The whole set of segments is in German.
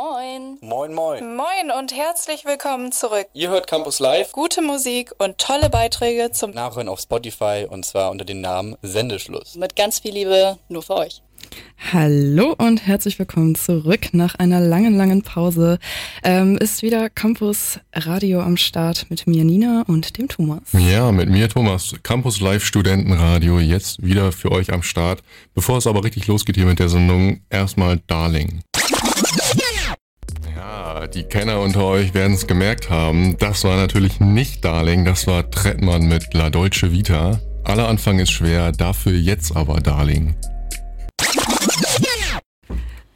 Moin. Moin, moin. Moin und herzlich willkommen zurück. Ihr hört Campus Live. Gute Musik und tolle Beiträge zum Nachhören auf Spotify und zwar unter dem Namen Sendeschluss. Mit ganz viel Liebe nur für euch. Hallo und herzlich willkommen zurück nach einer langen, langen Pause. Ähm, ist wieder Campus Radio am Start mit mir Nina und dem Thomas. Ja, mit mir Thomas. Campus Live Studentenradio jetzt wieder für euch am Start. Bevor es aber richtig losgeht hier mit der Sendung, erstmal Darling. Ja, die Kenner unter euch werden es gemerkt haben. Das war natürlich nicht Darling, das war Trettmann mit La Dolce Vita. Aller Anfang ist schwer, dafür jetzt aber Darling.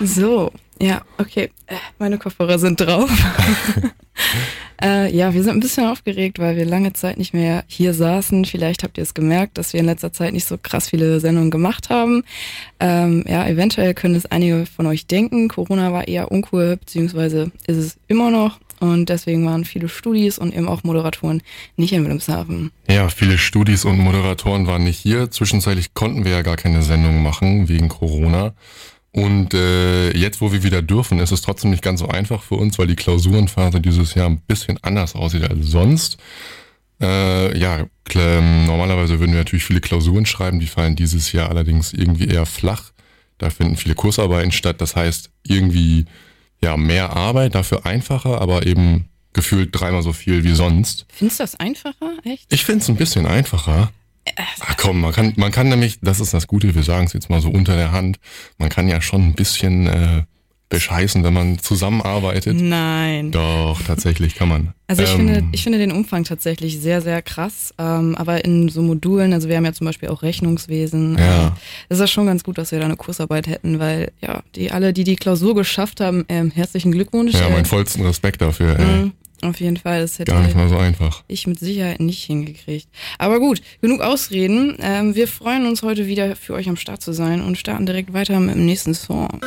So, ja, okay. Äh, meine Kopfhörer sind drauf. äh, ja, wir sind ein bisschen aufgeregt, weil wir lange Zeit nicht mehr hier saßen. Vielleicht habt ihr es gemerkt, dass wir in letzter Zeit nicht so krass viele Sendungen gemacht haben. Ähm, ja, eventuell können es einige von euch denken. Corona war eher uncool, beziehungsweise ist es immer noch. Und deswegen waren viele Studis und eben auch Moderatoren nicht in Wilhelmshaven. Ja, viele Studis und Moderatoren waren nicht hier. Zwischenzeitlich konnten wir ja gar keine Sendung machen wegen Corona. Und äh, jetzt, wo wir wieder dürfen, ist es trotzdem nicht ganz so einfach für uns, weil die Klausurenphase dieses Jahr ein bisschen anders aussieht als sonst. Äh, ja, normalerweise würden wir natürlich viele Klausuren schreiben, die fallen dieses Jahr allerdings irgendwie eher flach. Da finden viele Kursarbeiten statt, das heißt irgendwie ja mehr Arbeit, dafür einfacher, aber eben gefühlt dreimal so viel wie sonst. Findest du das einfacher, echt? Ich finde es ein bisschen einfacher. Ach komm, man kann, man kann nämlich, das ist das Gute, wir sagen es jetzt mal so unter der Hand, man kann ja schon ein bisschen äh, bescheißen, wenn man zusammenarbeitet. Nein. Doch, tatsächlich kann man. Also ich, ähm, finde, ich finde den Umfang tatsächlich sehr, sehr krass. Ähm, aber in so Modulen, also wir haben ja zum Beispiel auch Rechnungswesen. Ja. Äh, ist das schon ganz gut, dass wir da eine Kursarbeit hätten, weil ja, die alle, die die Klausur geschafft haben, ähm, herzlichen Glückwunsch. Ja, meinen vollsten Respekt dafür. Mhm. Auf jeden Fall, das hätte Gar nicht mal so einfach. ich mit Sicherheit nicht hingekriegt. Aber gut, genug Ausreden. Ähm, wir freuen uns heute wieder für euch am Start zu sein und starten direkt weiter mit dem nächsten Song.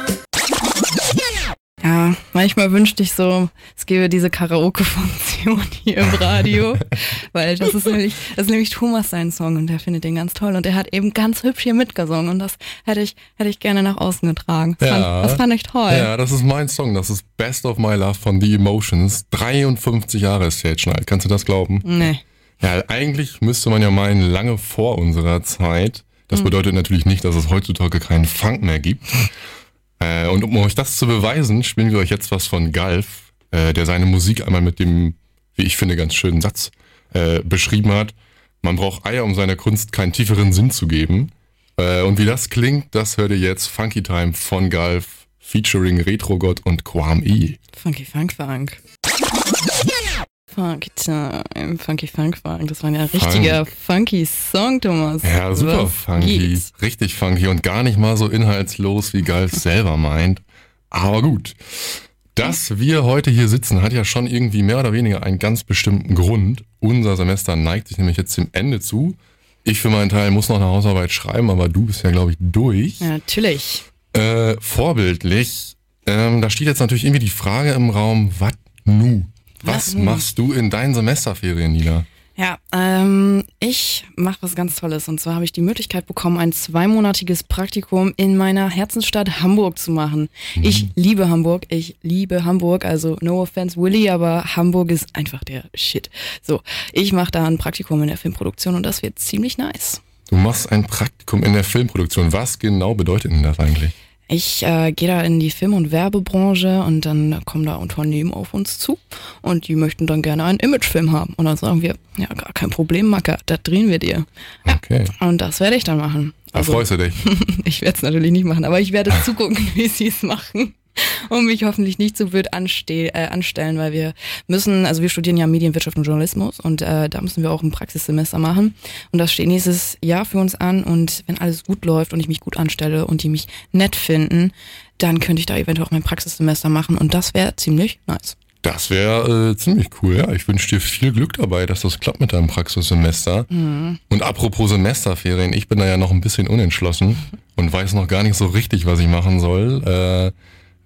Ja, manchmal wünschte ich so, es gäbe diese Karaoke-Funktion hier im Radio, weil das ist nämlich, das ist nämlich Thomas sein Song und der findet den ganz toll und er hat eben ganz hübsch hier mitgesungen und das hätte ich, hätte ich gerne nach außen getragen. Das, Ja. fand, das fand ich toll. Ja, das ist mein Song. Das ist Best of My Love von The Emotions. 53 Jahre ist der jetzt schon alt. Kannst du das glauben? Nee. Ja, eigentlich müsste man ja meinen, lange vor unserer Zeit. Das bedeutet natürlich nicht, dass es heutzutage keinen Funk mehr gibt. Äh, und um euch das zu beweisen, spielen wir euch jetzt was von Galf, äh, der seine Musik einmal mit dem, wie ich finde, ganz schönen Satz äh, beschrieben hat. Man braucht Eier, um seiner Kunst keinen tieferen Sinn zu geben. Äh, und wie das klingt, das hört ihr jetzt Funky Time von Galf, featuring Retrogott und Quam E. Funky Funk Funk. Funky Time, Funky Funk Funk. Das war ja ein richtiger funky Song, Thomas. Ja, super Was funky. geht's? Richtig funky und gar nicht mal so inhaltslos, wie Galf selber meint. Aber gut. Dass wir heute hier sitzen, hat ja schon irgendwie mehr oder weniger einen ganz bestimmten Grund. Unser Semester neigt sich nämlich jetzt dem Ende zu. Ich für meinen Teil muss noch eine Hausarbeit schreiben, aber du bist ja, glaube ich, durch. Ja, natürlich. Äh, vorbildlich. Ähm, da steht jetzt natürlich irgendwie die Frage im Raum, was nu? Was nu? machst du in deinen Semesterferien, Nina? Ja, ähm, ich mache was ganz Tolles. Und zwar habe ich die Möglichkeit bekommen, ein zweimonatiges Praktikum in meiner Herzensstadt Hamburg zu machen. Ich liebe Hamburg. Ich liebe Hamburg. Also no offense, Willy, aber Hamburg ist einfach der Shit. So, ich mache da ein Praktikum in der Filmproduktion und das wird ziemlich nice. Du machst ein Praktikum in der Filmproduktion. Was genau bedeutet denn das eigentlich? Ich äh, gehe da in die Film- und Werbebranche und dann kommen da Unternehmen auf uns zu und die möchten dann gerne einen Imagefilm haben. Und dann sagen wir, ja, gar kein Problem, Macker, das drehen wir dir. Ja, Okay. Und das werde ich dann machen. Da freust du dich. ich werde es natürlich nicht machen, aber ich werde zugucken, wie sie es machen. Und mich hoffentlich nicht so blöd anste äh, anstellen, weil wir müssen, also wir studieren ja Medienwirtschaft und Journalismus und äh, da müssen wir auch ein Praxissemester machen. Und das steht nächstes Jahr für uns an und wenn alles gut läuft und ich mich gut anstelle und die mich nett finden, dann könnte ich da eventuell auch mein Praxissemester machen und das wäre ziemlich nice. Das wäre äh, ziemlich cool, ja. Ich wünsche dir viel Glück dabei, dass das klappt mit deinem Praxissemester. Und apropos Semesterferien, ich bin da ja noch ein bisschen unentschlossen und weiß noch gar nicht so richtig, was ich machen soll. Äh,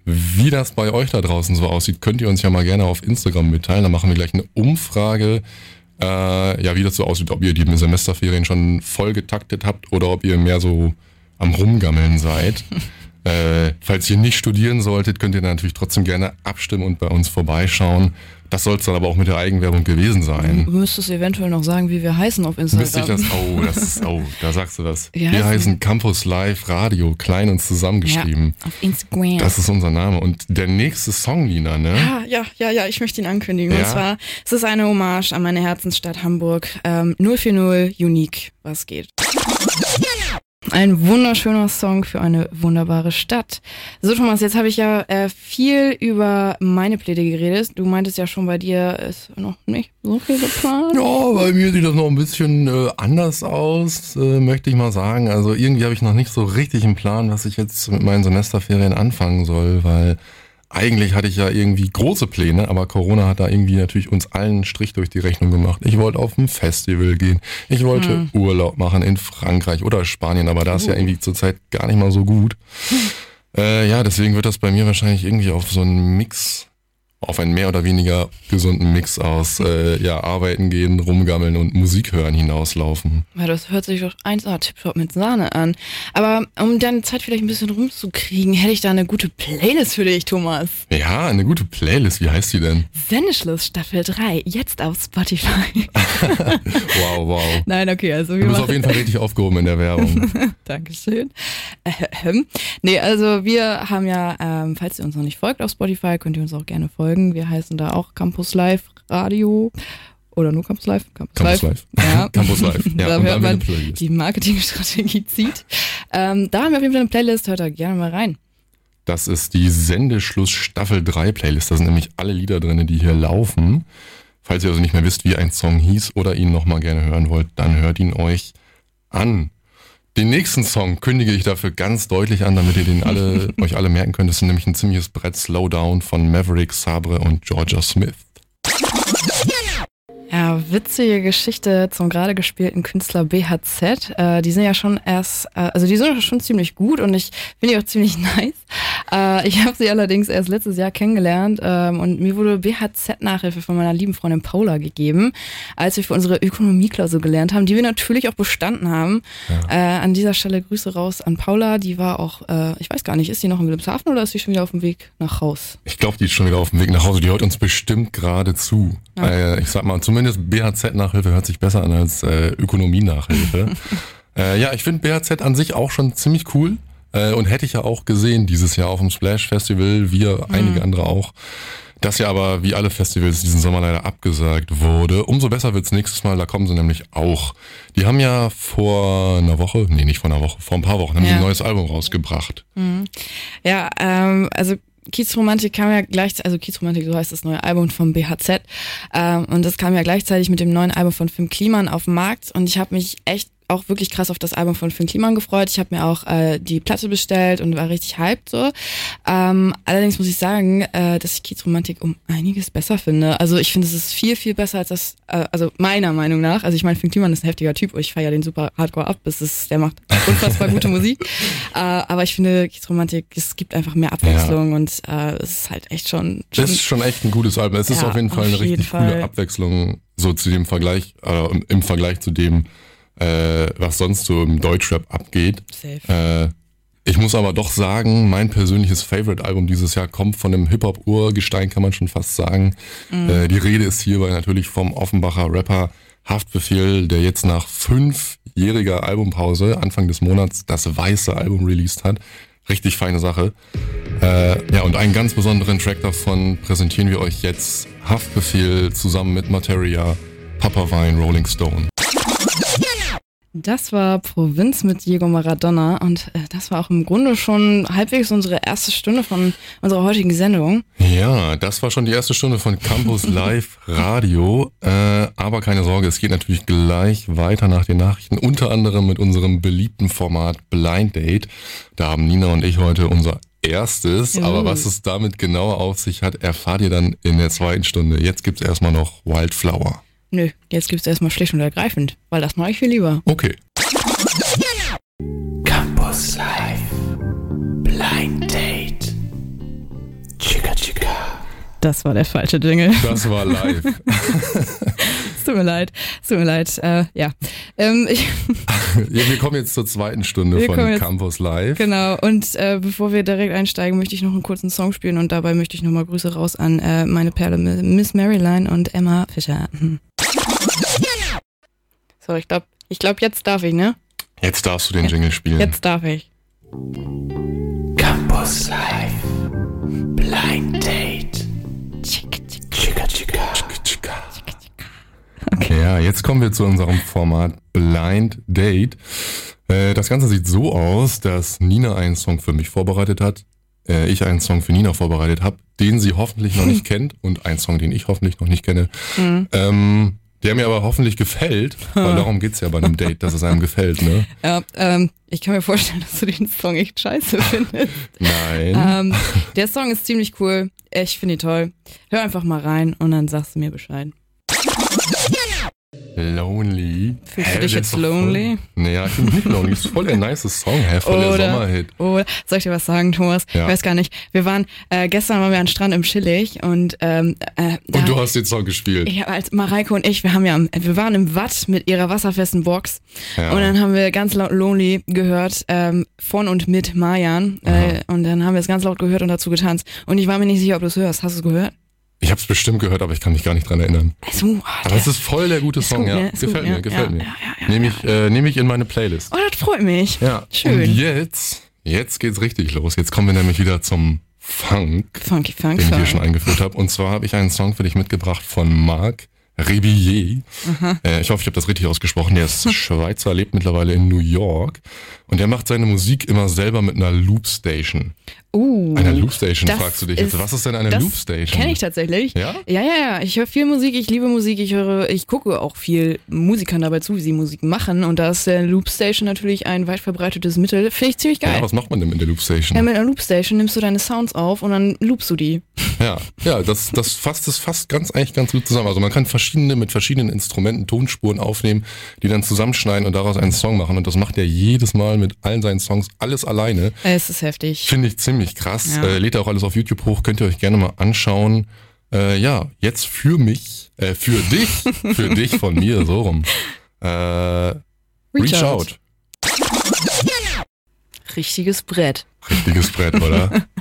wie das bei euch da draußen so aussieht, könnt ihr uns ja mal gerne auf Instagram mitteilen. Da machen wir gleich eine Umfrage, äh, ja, wie das so aussieht, ob ihr die Semesterferien schon voll getaktet habt oder ob ihr mehr so am Rumgammeln seid. Äh, falls ihr nicht studieren solltet, könnt ihr natürlich trotzdem gerne abstimmen und bei uns vorbeischauen. Das soll es dann aber auch mit der Eigenwerbung gewesen sein. Du müsstest eventuell noch sagen, wie wir heißen auf Instagram. Müsste ich das? Oh, das ist, oh, da sagst du das. Wie Wir heißen Campus Live Radio, klein und zusammengeschrieben. Ja, auf Instagram. Das ist unser Name. Und der nächste Song, Lina, ne? Ah, ja, ja, ja, ich möchte ihn ankündigen. Ja? Und zwar, es ist eine Hommage an meine Herzensstadt Hamburg. Ähm, 040 Unique, was geht. Ein wunderschöner Song für eine wunderbare Stadt. So Thomas, jetzt habe ich ja äh, viel über meine Pläne geredet. Du meintest ja schon, bei dir ist noch nicht so viel geplant. Ja, bei mir sieht das noch ein bisschen äh, anders aus, äh, möchte ich mal sagen. Also irgendwie habe ich noch nicht so richtig einen Plan, was ich jetzt mit meinen Semesterferien anfangen soll, weil eigentlich hatte ich ja irgendwie große Pläne, aber Corona hat da irgendwie natürlich uns allen einen Strich durch die Rechnung gemacht. Ich wollte auf ein Festival gehen, ich wollte Urlaub machen in Frankreich oder Spanien, aber da ist ja irgendwie zurzeit gar nicht mal so gut. Äh, ja, deswegen wird das bei mir wahrscheinlich irgendwie auf so einen Mix, auf einen mehr oder weniger gesunden Mix aus äh, ja, arbeiten gehen, rumgammeln und Musik hören hinauslaufen. Ja, das hört sich doch 1A Tipptopp mit Sahne an. Aber um deine Zeit vielleicht ein bisschen rumzukriegen, hätte ich da eine gute Playlist für dich, Thomas. Ja, eine gute Playlist, wie heißt die denn? Sendeschluss Staffel 3, jetzt auf Spotify. Wow, wow. Nein, okay, also wir Du bist auf jeden Fall richtig aufgehoben in der Werbung. Dankeschön. Ähm, nee, also wir haben ja, ähm, falls ihr uns noch nicht folgt auf Spotify, könnt ihr uns auch gerne folgen. Wir heißen da auch Campus Live Radio. Oder nur Campus Live? Campus, Campus Live. Ja. Campus Live. Ja, da hört man die Marketingstrategie zieht. Ähm, da haben wir auf jeden Fall eine Playlist. Hört da gerne mal rein. Das ist die Sendeschluss Staffel 3 Playlist. Da sind nämlich alle Lieder drin, die hier laufen. Falls ihr also nicht mehr wisst, wie ein Song hieß oder ihn nochmal gerne hören wollt, dann hört ihn euch an. Den nächsten Song kündige ich dafür ganz deutlich an, damit ihr den alle, euch alle merken könnt. Das ist nämlich ein ziemliches Brett Slowdown von Maverick Sabre und Georgia Smith. Ja, witzige Geschichte zum gerade gespielten Künstler BHZ. Äh, die sind ja schon erst, äh, also die sind schon ziemlich gut und ich finde die auch ziemlich nice. Äh, ich habe sie allerdings erst letztes Jahr kennengelernt ähm, und mir wurde BHZ-Nachhilfe von meiner lieben Freundin Paula gegeben, als wir für unsere Ökonomieklausur gelernt haben, die wir natürlich auch bestanden haben. Äh, an dieser Stelle Grüße raus an Paula. Die war auch, äh, ich weiß gar nicht, ist die noch in Wilhelmshaven oder ist sie schon wieder auf dem Weg nach Haus? Ich glaube, die ist schon wieder auf dem Weg nach Hause. Die hört uns bestimmt gerade zu. Ja. Äh, ich sag mal, zumindest BHZ-Nachhilfe hört sich besser an als äh, Ökonomie-Nachhilfe. äh, ja, ich finde BHZ an sich auch schon ziemlich cool. Äh, und hätte ich ja auch gesehen dieses Jahr auf dem Splash Festival, wir einige andere auch. Das ja aber wie alle Festivals diesen Sommer leider abgesagt wurde. Umso besser wird's nächstes Mal, da kommen sie nämlich auch. Die haben ja vor einer Woche, nee, nicht vor einer Woche, vor ein paar Wochen haben sie Ja. ein neues Album rausgebracht. Ja, ähm, also Kiezromantik kam ja gleichzeitig, also Kiezromantik, so heißt das neue Album vom BHZ. Ähm, und das kam ja gleichzeitig mit dem neuen Album von Finn Kliman auf den Markt. Und ich habe mich echt auch wirklich krass auf das Album von Finn Kliman gefreut. Ich habe mir auch äh, die Platte bestellt und war richtig hyped so. Ähm, allerdings muss ich sagen, äh, dass ich Kiezromantik um einiges besser finde. Also ich finde, es ist viel, viel besser als das, äh, also meiner Meinung nach. Also ich meine, Finn Kliman ist ein heftiger Typ. Ich feiere den super hardcore ab. Es ist, der macht unfassbar gute Musik. Äh, aber ich finde, Kiezromantik, es gibt einfach mehr Abwechslung und äh, es ist halt echt schon, schon Das ist schon echt ein gutes Album. Es ist Ja, auf jeden Fall auf eine richtig Fall. coole Abwechslung, so zu dem Vergleich, äh, im Vergleich zu dem, äh, was sonst so im Deutschrap abgeht. safe. Äh, ich muss aber doch sagen, mein persönliches Favorite-Album dieses Jahr kommt von einem Hip-Hop-Urgestein, kann man schon fast sagen. Äh, die Rede ist hierbei natürlich vom Offenbacher Rapper Haftbefehl, der jetzt nach fünfjähriger Albumpause Anfang des Monats das weiße Album released hat. Richtig feine Sache. Äh, ja, und einen ganz besonderen Track davon präsentieren wir euch jetzt. Haftbefehl zusammen mit Materia, Papa Vine, Rolling Stone. Das war Provinz mit Diego Maradona und äh, das war auch im Grunde schon halbwegs unsere erste Stunde von unserer heutigen Sendung. Ja, das war schon die erste Stunde von Campus Live Radio. Äh, aber keine Sorge, es geht natürlich gleich weiter nach den Nachrichten, unter anderem mit unserem beliebten Format Blind Date. Da haben Nina und ich heute unser erstes, Juhu. aber was es damit genauer auf sich hat, erfahrt ihr dann in der zweiten Stunde. Jetzt gibt's erstmal noch Wildflower. Nö, jetzt gibt's erstmal schlicht und ergreifend, weil das mache ich viel lieber. Okay. Campus Live. Blind Date. Chica Chica. Das war der falsche Jingle. Das war live. es tut mir leid. Es tut mir leid. Äh, ja. Ähm, ich, Ja, wir kommen jetzt zur zweiten Stunde Wir von Campus Live. genau. Und äh, bevor wir direkt einsteigen, möchte ich noch einen kurzen Song spielen und dabei möchte ich nochmal Grüße raus an äh, meine Perle Miss Maryline und Emma Fischer. So, ich glaube, ich glaube, jetzt darf ich, ne? Jetzt darfst du den Jingle spielen. Jetzt darf ich. Campus Live. Blind Date. Chica Chica. Okay, ja, jetzt kommen wir zu unserem Format Blind Date. Äh, das Ganze sieht so aus, dass Nina einen Song für mich vorbereitet hat, äh, ich einen Song für Nina vorbereitet habe, den sie hoffentlich noch nicht kennt und einen Song, den ich hoffentlich noch nicht kenne. Ähm, der mir aber hoffentlich gefällt, weil darum geht's ja bei einem Date, dass es einem gefällt, ne? Ja, ähm, ich kann mir vorstellen, dass du den Song echt scheiße findest. Nein. ähm, der Song ist ziemlich cool. Ich finde ihn toll. Hör einfach mal rein und dann sagst du mir Bescheid. Lonely. Fühlst du dich jetzt lonely? Voll, naja, ich bin nicht lonely. Ist voll der nice Song, hä? Voll der Sommerhit. oder soll ich dir was sagen, Thomas? Ja. Ich weiß gar nicht. Wir waren äh, gestern waren wir am Strand im Chillig und ähm, äh, Und du hast den Song gespielt. ja, als Mareike und ich, wir haben ja, wir waren im Watt mit ihrer wasserfesten Box Ja. und dann haben wir ganz laut Lonely gehört ähm, von und mit Marjan äh, und dann haben wir es ganz laut gehört und dazu getanzt und ich war mir nicht sicher, ob du es hörst. Hast du es gehört? Ich hab's bestimmt gehört, aber ich kann mich gar nicht dran erinnern. Oh, Aber es ist voll der gute Song, gut, ja. ne? Gefällt gut, mir, ja. gefällt Ja, mir. ja, Nehme ich, äh, nehm ich in meine Playlist. oh, das freut mich. Ja. Schön. Und jetzt, jetzt geht's richtig los. Jetzt kommen wir nämlich wieder zum Funk, Funky Funk den ich hier schon eingeführt habe. Und zwar habe ich einen Song für dich mitgebracht von Marc Rebillet. Äh, ich hoffe, ich habe das richtig ausgesprochen. Der ist Schweizer, lebt mittlerweile in New York. Und der macht seine Musik immer selber mit einer Loopstation. Uh, Eine Loopstation, fragst du dich jetzt. ist- Was ist denn eine Loopstation? Kenne ich tatsächlich. Ja? Ja, ja, ja. Ich höre viel Musik, ich liebe Musik, ich höre, ich gucke auch viel Musikern dabei zu, wie sie Musik machen. Und da ist der Loopstation natürlich ein weit verbreitetes Mittel. Finde ich ziemlich geil. Ja, was macht man denn mit der Loopstation? Ja, mit einer Loopstation nimmst du deine Sounds auf und dann loopst du die. Ja, ja, das, das fasst es fast ganz eigentlich ganz gut zusammen. Also man kann verschiedene mit verschiedenen Instrumenten Tonspuren aufnehmen, die dann zusammenschneiden und daraus einen Song machen. Und das macht er jedes Mal mit allen seinen Songs alles alleine. Es ist heftig. Finde ich ziemlich krass. Ja. Äh, lädt er auch alles auf YouTube hoch, könnt ihr euch gerne mal anschauen. Äh, ja, jetzt für mich, äh, für dich, für dich von mir, so rum. Äh, reach, out. Richtiges Brett. Richtiges Brett, oder?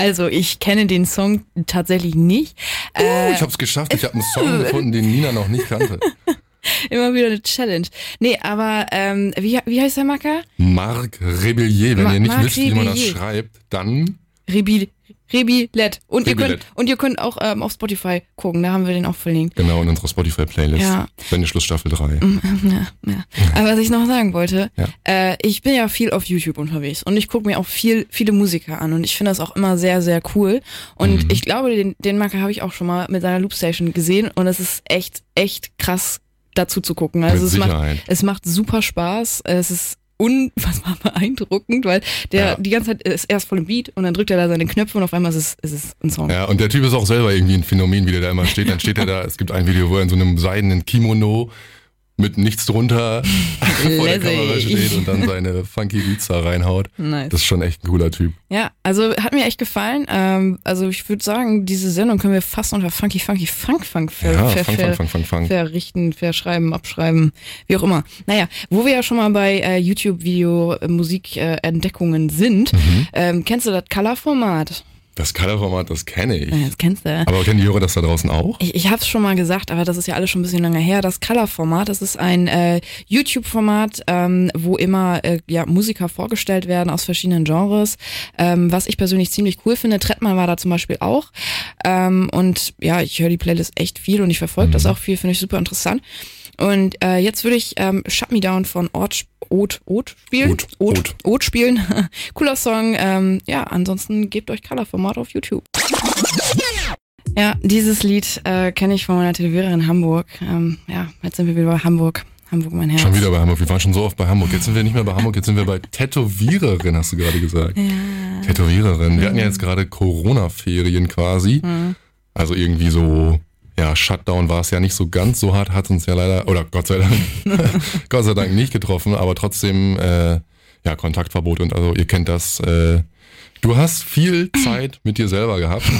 Also, ich kenne den Song tatsächlich nicht. Oh, Äh, ich hab's geschafft. Ich habe einen Song gefunden, den Nina noch nicht kannte. immer wieder eine Challenge. Nee, aber ähm, wie, wie heißt der Macker? Marc Rebellier. Wenn Ma- ihr nicht Marc wisst, wie man das schreibt, dann Rebi, Rebillet. Und ihr könnt und ihr könnt auch ähm, auf Spotify gucken, da haben wir den auch verlinkt. genau in unserer Spotify-Playlist. Ja. Sendeschluss Staffel 3. Ja, ja. Aber was ich noch sagen wollte, Ja. äh, ich bin ja viel auf YouTube unterwegs und ich gucke mir auch viel, viele Musiker an und ich finde das auch immer sehr, sehr cool. Und Mhm. ich glaube, den, den Marker habe ich auch schon mal mit seiner Loopstation gesehen und es ist echt, echt krass dazu zu gucken. Also es macht, es macht super Spaß. Es ist unfassbar beeindruckend, weil der Ja. die ganze Zeit ist erst voll im Beat und dann drückt er da seine Knöpfe und auf einmal ist es, ist es ein Song. Ja, und der Typ ist auch selber irgendwie ein Phänomen, wie der da immer steht. Dann steht er da, es gibt ein Video, wo er in so einem seidenen Kimono mit nichts drunter vor der. Kamera steht und dann seine funky Beats da reinhaut. Nice. Das ist schon echt ein cooler Typ. Ja, also hat mir echt gefallen. Ähm, also ich würde sagen, diese Sendung können wir fast unter Funky Funky Funk Funk ver, Ja, ver, fang, ver, fang, fang, fang. verrichten, verschreiben, abschreiben, wie auch immer. Naja, wo wir ja schon mal bei äh, YouTube-Video-Musik-Entdeckungen sind, Mhm. ähm, kennst du das Color-Format? Das Color-Format, das kenne ich. Ja, das kennst du. Aber kennen die Hörer das da draußen auch? Ich, ich habe es schon mal gesagt, aber das ist ja alles schon ein bisschen länger her. Das Color-Format, das ist ein äh, YouTube-Format, ähm, wo immer äh, ja, Musiker vorgestellt werden aus verschiedenen Genres, ähm, was ich persönlich ziemlich cool finde. Trettmann war da zum Beispiel auch. Ähm, und ja, ich höre die Playlist echt viel und ich verfolge das auch viel, finde ich super interessant. Und äh, jetzt würde ich ähm, Shut Me Down von Ort, Ot, Ot spielen. Ot, Ot, Ot. Ot spielen. Cooler Song. Ähm, ja, ansonsten gebt euch Color-Format auf YouTube. Ja, dieses Lied äh, kenne ich von meiner Tätowiererin in Hamburg. Ähm, ja, jetzt sind wir wieder bei Hamburg. Hamburg, mein Herz. Schon wieder bei Hamburg. Wir waren schon so oft bei Hamburg. Jetzt sind wir nicht mehr bei Hamburg, jetzt sind wir bei Tätowiererin, hast du gerade gesagt. Ja. Tätowiererin. Wir hatten ja jetzt gerade Corona-Ferien quasi. Mhm. Also irgendwie so, ja, Shutdown war es ja nicht so ganz so hart, hat uns ja leider, oder Gott sei Dank, Gott sei Dank nicht getroffen, aber trotzdem, äh, ja, Kontaktverbot und also ihr kennt das, äh, Du hast viel Zeit mit dir selber gehabt.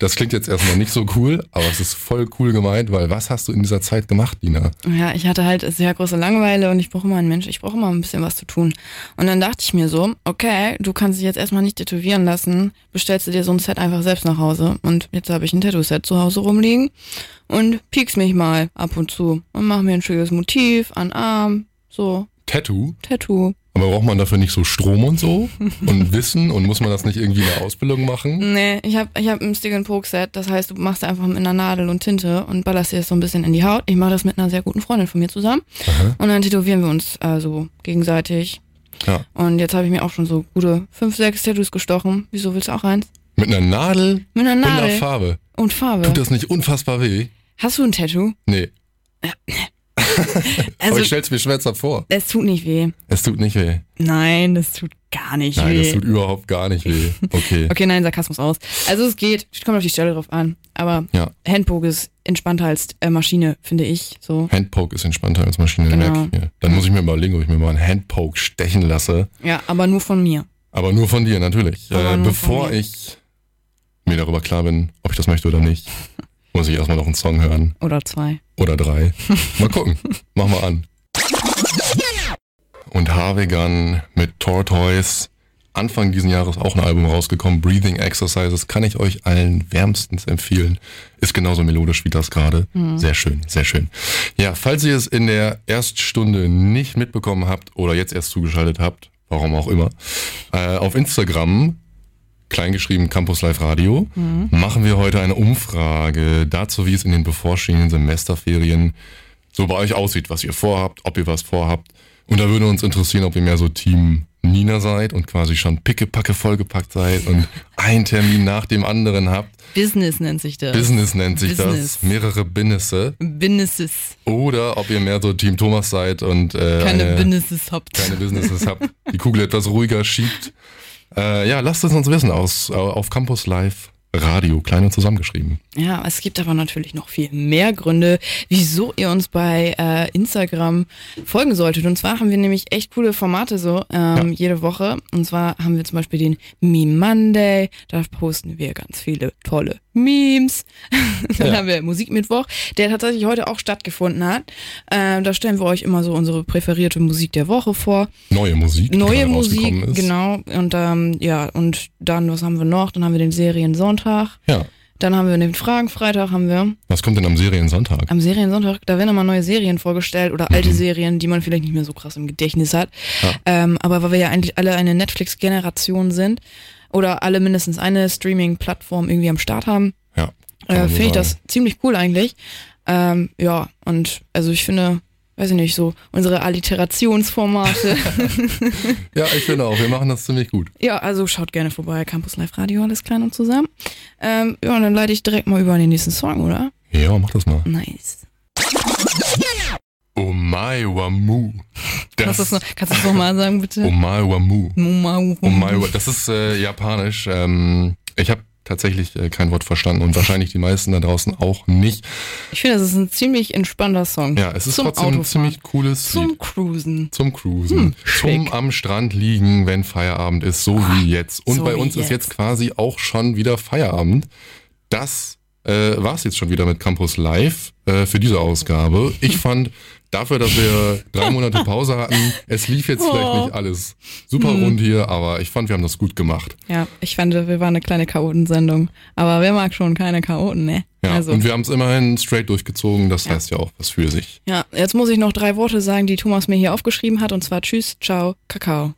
Das klingt jetzt erstmal nicht so cool, aber es ist voll cool gemeint, weil was hast du in dieser Zeit gemacht, Dina? Ja, ich hatte halt sehr große Langeweile und ich brauche immer einen Mensch, ich brauche immer ein bisschen was zu tun. Und dann dachte ich mir so, okay, du kannst dich jetzt erstmal nicht tätowieren lassen, bestellst du dir so ein Set einfach selbst nach Hause. Und jetzt habe ich ein Tattoo-Set zu Hause rumliegen und piekst mich mal ab und zu und mach mir ein schönes Motiv an Arm, so, Tattoo? Tattoo. Aber braucht man dafür nicht so Strom und so und Wissen und muss man das nicht irgendwie in der Ausbildung machen? Nee, ich habe ich hab ein Stick and Poke Set, das heißt, du machst einfach mit einer Nadel und Tinte und ballerst dir das so ein bisschen in die Haut. Ich mache das mit einer sehr guten Freundin von mir zusammen Aha. und dann tätowieren wir uns also gegenseitig. Ja. Und jetzt habe ich mir auch schon so gute fünf, sechs Tattoos gestochen. Wieso willst du auch eins? Mit einer Nadel Mit einer und einer Nadel Farbe. und Farbe. Tut das nicht unfassbar weh? Hast du ein Tattoo? Nee. aber Also, ich stell's mir schmerzhaft vor. es tut nicht weh. Es tut nicht weh. Nein, das tut gar nicht Nein, weh. das tut überhaupt gar nicht weh. Okay. okay, nein, Sarkasmus aus. Also es geht, kommt auf die Stelle drauf an. Aber Ja. Handpoke ist entspannter als äh, Maschine, finde ich. So. Handpoke ist entspannter als Maschine, Genau. merke ich mir. Dann muss ich mir überlegen, ob ich mir mal einen Handpoke stechen lasse. Ja, aber nur von mir. Aber nur von dir, natürlich. Aber Äh, nur bevor ich mir darüber klar bin, ob ich das möchte oder nicht, muss ich erstmal noch einen Song hören. Oder zwei. Oder drei. Mal gucken. Mach mal an. Und Harvegan mit Tortoise. Anfang diesen Jahres auch ein Album rausgekommen. Breathing Exercises kann ich euch allen wärmstens empfehlen. Ist genauso melodisch wie das gerade. Sehr schön, sehr schön. Ja, falls ihr es in der Erststunde nicht mitbekommen habt oder jetzt erst zugeschaltet habt, warum auch immer, äh, auf Instagram kleingeschrieben Campus Live Radio, machen wir heute eine Umfrage dazu, wie es in den bevorstehenden Semesterferien so bei euch aussieht, was ihr vorhabt, ob ihr was vorhabt. Und da würde uns interessieren, ob ihr mehr so Team Nina seid und quasi schon pickepacke vollgepackt seid und ein Termin nach dem anderen habt. Business nennt sich das. Business nennt sich Business. das, mehrere Binnisse. Businesses. Oder ob ihr mehr so Team Thomas seid und äh, Keine eine, Businesses habt. keine Businesses habt, die Kugel etwas ruhiger schiebt. Äh, ja, lasst es uns wissen aus, auf Campus Live Radio, klein und zusammengeschrieben. Ja, es gibt aber natürlich noch viel mehr Gründe, wieso ihr uns bei äh, Instagram folgen solltet. Und zwar haben wir nämlich echt coole Formate so ähm, jede Woche. Und zwar haben wir zum Beispiel den Meme Monday. Da posten wir ganz viele tolle Memes. Dann Ja. haben wir Musikmittwoch, der tatsächlich heute auch stattgefunden hat. Ähm, da stellen wir euch immer so unsere präferierte Musik der Woche vor. Neue Musik, Neue Musik, genau. Und ähm, ja, und dann, was haben wir noch? Dann haben wir den Seriensonntag. Ja. Dann haben wir den Fragenfreitag, haben wir. Was kommt denn am Seriensonntag? Am Seriensonntag, da werden immer neue Serien vorgestellt oder alte Serien, die man vielleicht nicht mehr so krass im Gedächtnis hat. Ja. Ähm, aber weil wir ja eigentlich alle eine Netflix-Generation sind oder alle mindestens eine Streaming-Plattform irgendwie am Start haben, Ja. äh, finde ich das ziemlich cool eigentlich. Ähm, ja, und also ich finde, weiß ich nicht, so unsere Alliterationsformate. Ja, ich finde auch, wir machen das ziemlich gut. ja, also schaut gerne vorbei, Campus Live Radio, alles klein und zusammen. Ähm, ja, und dann leite ich direkt mal über an den nächsten Song, oder? Ja, mach das mal. Nice. Omai Wamu. Kannst du das noch, kannst du das noch mal sagen, bitte? Omai Wamu. Mumau. Omai Wa- Das ist äh, japanisch. Ähm, ich habe tatsächlich äh, kein Wort verstanden und wahrscheinlich die meisten da draußen auch nicht. Ich finde, das ist ein ziemlich entspannter Song. Ja, es ist Zum trotzdem ein Autofahren. ziemlich cooles Zum Lied. Cruisen. Zum Cruisen. Hm, zum am Strand liegen, wenn Feierabend ist, so wie jetzt. Und so bei uns ist jetzt. jetzt quasi auch schon wieder Feierabend. Das äh, war es jetzt schon wieder mit Campus Live äh, für diese Ausgabe. Ich fand dafür, dass wir drei Monate Pause hatten, es lief jetzt vielleicht Oh. nicht alles super Hm. rund hier, aber ich fand, wir haben das gut gemacht. Ja, ich fand, wir waren eine kleine Chaotensendung. Aber wer mag schon keine Chaoten, ne? Ja, also, und wir haben es immerhin straight durchgezogen, das heißt ja auch was für sich. ja, jetzt muss ich noch drei Worte sagen, die Thomas mir hier aufgeschrieben hat. Und zwar Tschüss, Ciao, Kakao.